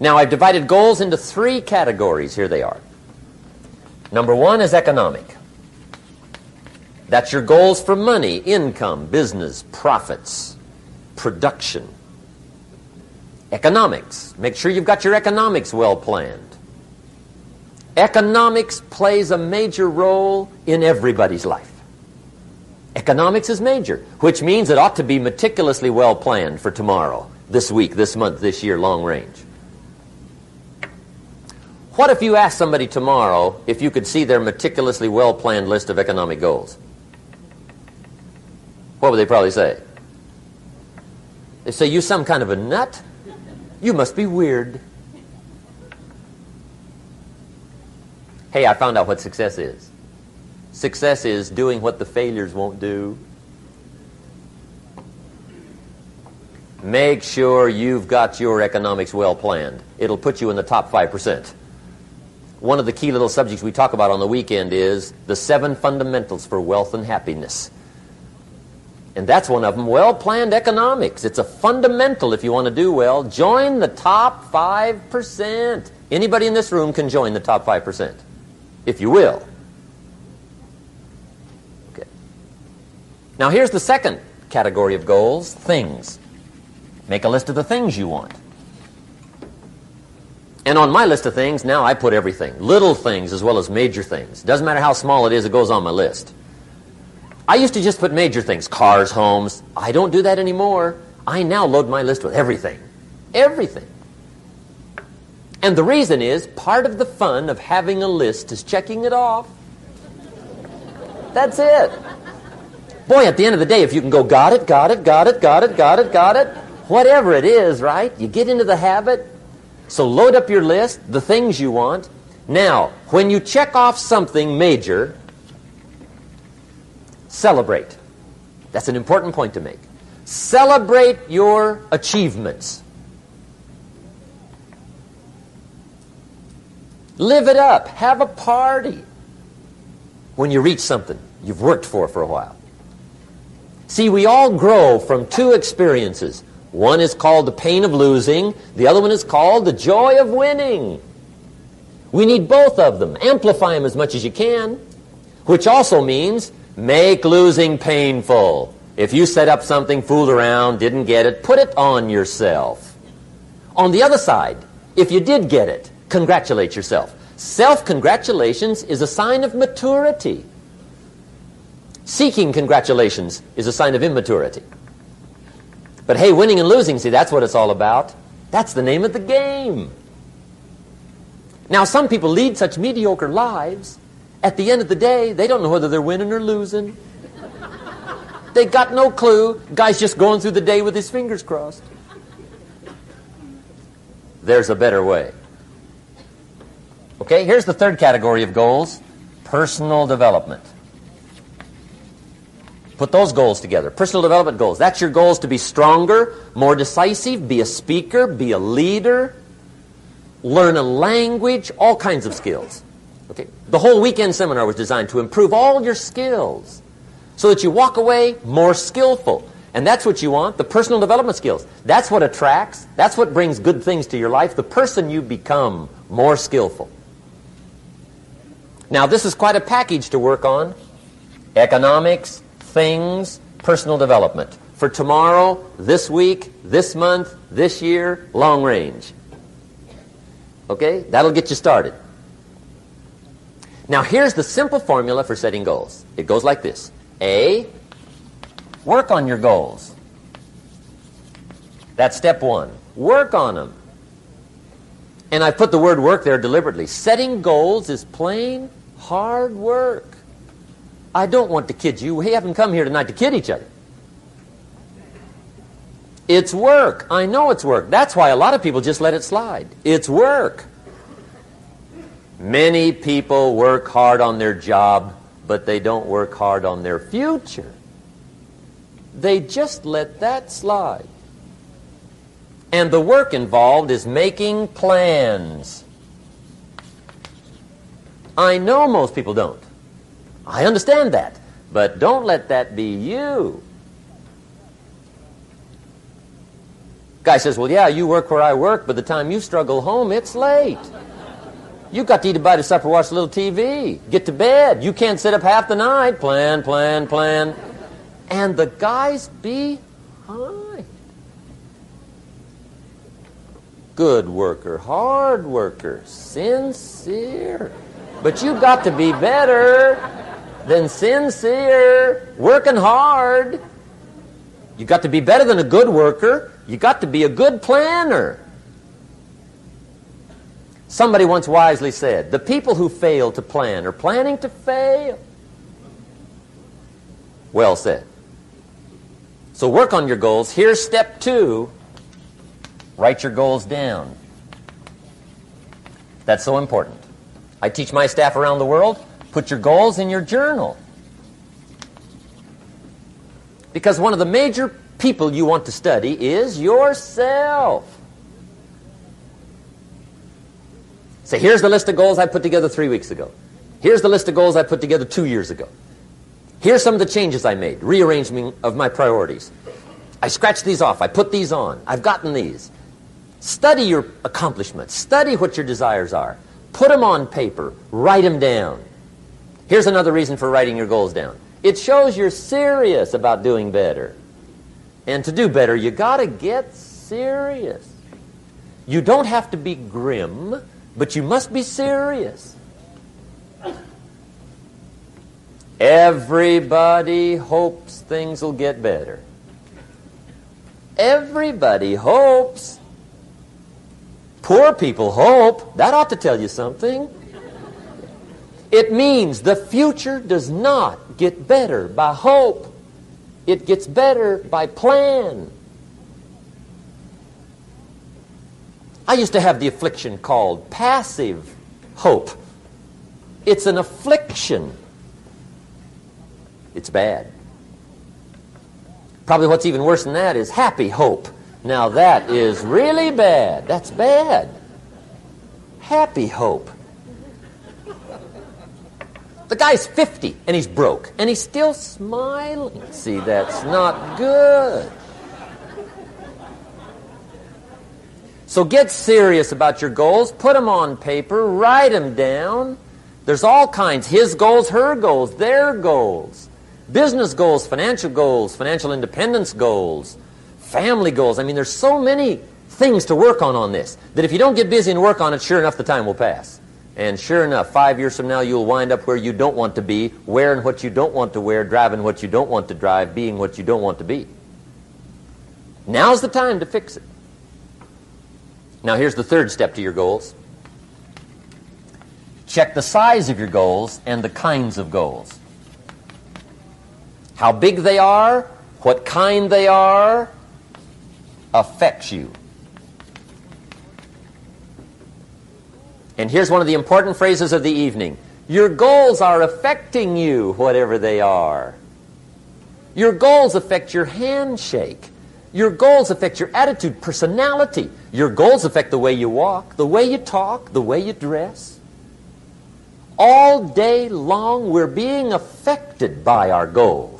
Now, I've divided goals into three categories. Here they are. Number one is economic. That's your goals for money, income, business, profits, production. Economics. Make sure you've got your economics well planned. Economics plays a major role in everybody's life. Economics is major, which means it ought to be meticulously well planned for tomorrow, this week, this month, this year, long range. What if you asked somebody tomorrow if you could see their meticulously well planned list of economic goals? What would they probably say? They say, You some kind of a nut? You must be weird. Hey, I found out what success is. Success is doing what the failures won't do. Make sure you've got your economics well planned. It'll put you in the top 5%. One of the key little subjects we talk about on the weekend is the seven fundamentals for wealth and happiness. And that's one of them, well-planned economics. It's a fundamental if you want to do well. Join the top 5%. Anybody in this room can join the top 5%, if you will. Okay. Now here's the second category of goals, things. Make a list of the things you want. And on my list of things, now I put everything. Little things as well as major things. Doesn't matter how small it is, it goes on my list. I used to just put major things, cars, homes. I don't do that anymore. I now load my list with everything. Everything. And the reason is, part of the fun of having a list is checking it off. That's it. Boy, at the end of the day, if you can go, got it, got it, got it, got it, got it, got it, whatever it is, right? You get into the habit. So load up your list, the things you want. Now, when you check off something major, Celebrate. That's an important point to make. Celebrate your achievements. Live it up. Have a party when you reach something you've worked for for a while. See, we all grow from two experiences. One is called the pain of losing. The other one is called the joy of winning. We need both of them. Amplify them as much as you can, which also means Make losing painful. If you set up something, fooled around, didn't get it, put it on yourself. On the other side, if you did get it, congratulate yourself. Self-congratulations is a sign of maturity. Seeking congratulations is a sign of immaturity. But hey, winning and losing, see, that's what it's all about. That's the name of the game. Now, some people lead such mediocre lives at the end of the day, they don't know whether they're winning or losing. They got no clue. Guy's just going through the day with his fingers crossed. There's a better way. Okay, here's the third category of goals personal development. Put those goals together. Personal development goals. That's your goals to be stronger, more decisive, be a speaker, be a leader, learn a language, all kinds of skills. Okay? The whole weekend seminar was designed to improve all your skills so that you walk away more skillful. And that's what you want, the personal development skills. That's what attracts, that's what brings good things to your life, the person you become more skillful. Now, this is quite a package to work on. Economics, things, personal development. For tomorrow, this week, this month, this year, long range. Okay? That'll get you started. Now here's the simple formula for setting goals. It goes like this. A, work on your goals. That's step one. Work on them. And I put the word work there deliberately. Setting goals is plain hard work. I don't want to kid you. We haven't come here tonight to kid each other. It's work. I know it's work. That's why a lot of people just let it slide. It's work. Many people work hard on their job, but they don't work hard on their future. They just let that slide. And the work involved is making plans. I know most people don't. I understand that. But don't let that be you. Guy says, well, yeah, you work where I work, but the time you struggle home, it's late. You got to eat a bite of supper, watch a little TV, get to bed. You can't sit up half the night. Plan, plan, plan. And the guy's behind. Good worker, hard worker, sincere. But you've got to be better than sincere, working hard. You got to be better than a good worker. You got to be a good planner. Somebody once wisely said, the people who fail to plan are planning to fail. Well said. So work on your goals. Here's step two. Write your goals down. That's so important. I teach my staff around the world, put your goals in your journal. Because one of the major people you want to study is yourself. Say, here's the list of goals I put together three weeks ago. Here's the list of goals I put together two years ago. Here's some of the changes I made, rearrangement of my priorities. I scratched these off. I put these on. I've gotten these. Study your accomplishments. Study what your desires are. Put them on paper. Write them down. Here's another reason for writing your goals down. It shows you're serious about doing better. And to do better, you got to get serious. You don't have to be grim, but you must be serious. Everybody hopes things will get better. Everybody hopes. Poor people hope. That ought to tell you something. It means the future does not get better by hope. It gets better by plan. I used to have the affliction called passive hope. It's an affliction. It's bad. Probably what's even worse than that is happy hope. Now that is really bad. That's bad. Happy hope. The guy's 50 and he's broke and he's still smiling. See, that's not good. So get serious about your goals. Put them on paper. Write them down. There's all kinds. His goals, her goals, their goals. Business goals, financial goals, financial independence goals, family goals. I mean, there's so many things to work on on this that if you don't get busy and work on it, sure enough, the time will pass. And sure enough, five years from now, you'll wind up where you don't want to be, wearing what you don't want to wear, driving what you don't want to drive, being what you don't want to be. Now's the time to fix it. Now, here's the third step to your goals. Check the size of your goals and the kinds of goals. How big they are, what kind they are, affects you. And here's one of the important phrases of the evening. Your goals are affecting you, whatever they are. Your goals affect your handshake. Your goals affect your attitude, personality. Your goals affect the way you walk, the way you talk, the way you dress. All day long, we're being affected by our goals.